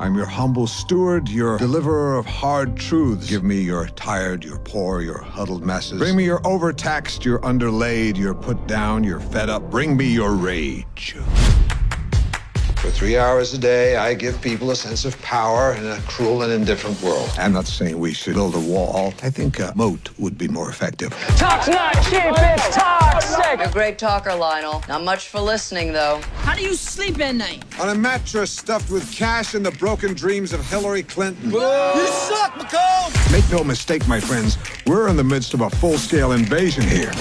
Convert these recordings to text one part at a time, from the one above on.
I'm your humble steward, your deliverer of hard truths. Give me your tired, your poor, your huddled masses. Bring me your overtaxed, your underlaid, your put down, your fed up. Bring me your rage. For three hours a day, I give people a sense of power in a cruel and indifferent world. I'm not saying we should build a wall. I think a moat would be more effective. Talk's not cheap, it's toxic! You're a great talker, Lionel. Not much for listening, though. How do you sleep at night? On a mattress stuffed with cash and the broken dreams of Hillary Clinton. You suck, Macomb! Make no mistake, my friends, we're in the midst of a full scale invasion here.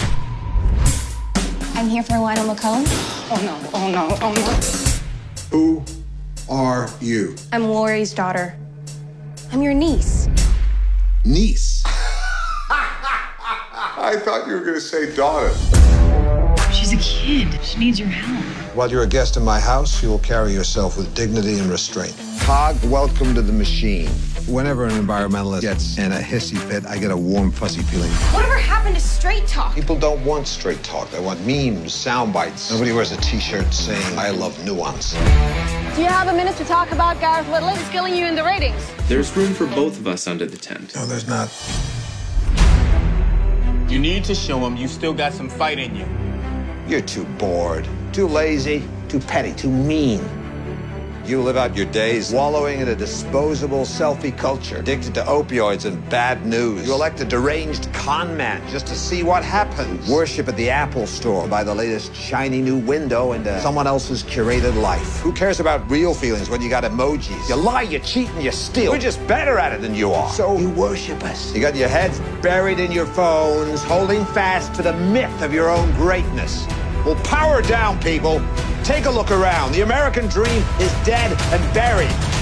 I'm here for Lionel Macomb. Oh no, oh no, oh no. Who are you? I'm Lori's daughter. I'm your niece. Niece. I thought you were going to say daughter. She's a kid. She needs your help. While you're a guest in my house, you will carry yourself with dignity and restraint. Cog, welcome to the machine. Whenever an environmentalist gets in a hissy fit, I get a warm, fuzzy feeling. Whatever happened to straight talk? People don't want straight talk. They want memes, sound bites. Nobody wears a t-shirt saying, I love nuance. Do you have a minute to talk about Gareth Whitley? He's killing you in the ratings. There's room for both of us under the tent. No, there's not. You need to show him you still got some fight in you. You're too bored, too lazy, too petty, too mean. You live out your days wallowing in a disposable selfie culture, addicted to opioids and bad news. You elect a deranged con man just to see what happens. Worship at the Apple store, buy the latest shiny new window into uh, someone else's curated life. Who cares about real feelings when you got emojis? You lie, you cheat, and you steal. We're just better at it than you are. So you worship us. You got your heads buried in your phones, holding fast to the myth of your own greatness. Well, power down, people. Take a look around. The American dream is dead and buried.